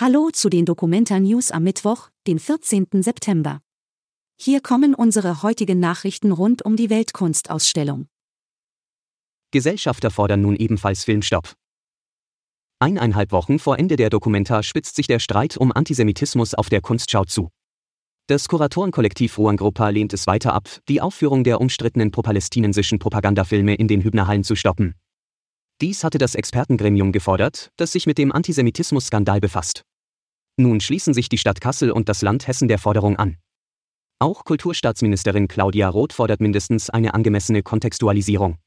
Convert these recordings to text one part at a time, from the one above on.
Hallo zu den Dokumenta News am Mittwoch, den 14. September. Hier kommen unsere heutigen Nachrichten rund um die Weltkunstausstellung. Gesellschafter fordern nun ebenfalls Filmstopp. Eineinhalb Wochen vor Ende der Dokumenta spitzt sich der Streit um Antisemitismus auf der Kunstschau zu. Das Kuratorenkollektiv Ruangruppe lehnt es weiter ab, die Aufführung der umstrittenen pro-palästinensischen Propagandafilme in den Hübnerhallen zu stoppen. Dies hatte das Expertengremium gefordert, das sich mit dem Antisemitismus-Skandal befasst. Nun schließen sich die Stadt Kassel und das Land Hessen der Forderung an. Auch Kulturstaatsministerin Claudia Roth fordert mindestens eine angemessene Kontextualisierung.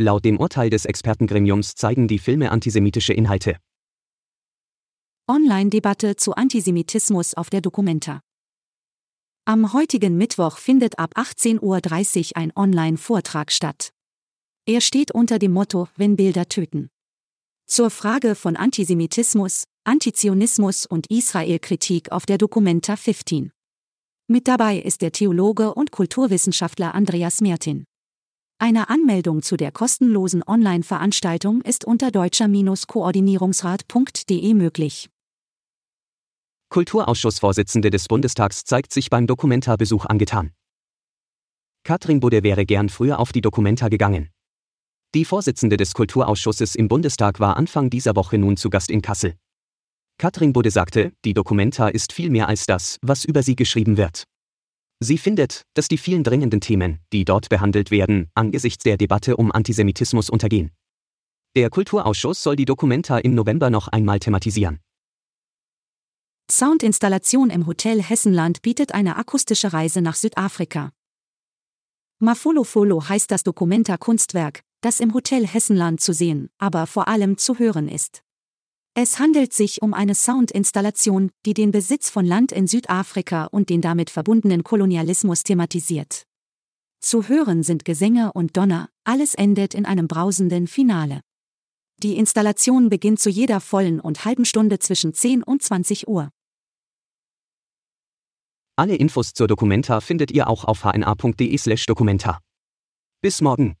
Laut dem Urteil des Expertengremiums zeigen die Filme antisemitische Inhalte. Online-Debatte zu Antisemitismus auf der Documenta. Am heutigen Mittwoch findet ab 18.30 Uhr ein Online-Vortrag statt. Er steht unter dem Motto Wenn Bilder töten. Zur Frage von Antisemitismus, Antizionismus und Israel-Kritik auf der Documenta 15. Mit dabei ist der Theologe und Kulturwissenschaftler Andreas Mertin. Eine Anmeldung zu der kostenlosen Online-Veranstaltung ist unter deutscher-koordinierungsrat.de möglich. Kulturausschussvorsitzende des Bundestags zeigt sich beim Dokumenta-Besuch angetan. Katrin Budde wäre gern früher auf die Dokumenta gegangen. Die Vorsitzende des Kulturausschusses im Bundestag war Anfang dieser Woche nun zu Gast in Kassel. Katrin Budde sagte, die Dokumenta ist viel mehr als das, was über sie geschrieben wird. Sie findet, dass die vielen dringenden Themen, die dort behandelt werden, angesichts der Debatte um Antisemitismus untergehen. Der Kulturausschuss soll die Dokumenta im November noch einmal thematisieren. Soundinstallation im Hotel Hessenland bietet eine akustische Reise nach Südafrika. Mafolofolo heißt das Dokumenta Kunstwerk, das im Hotel Hessenland zu sehen, aber vor allem zu hören ist. Es handelt sich um eine Soundinstallation, die den Besitz von Land in Südafrika und den damit verbundenen Kolonialismus thematisiert. Zu hören sind Gesänge und Donner, alles endet in einem brausenden Finale. Die Installation beginnt zu jeder vollen und halben Stunde zwischen 10 und 20 Uhr. Alle Infos zur Dokumenta findet ihr auch auf hna.de/dokumenta. Bis morgen.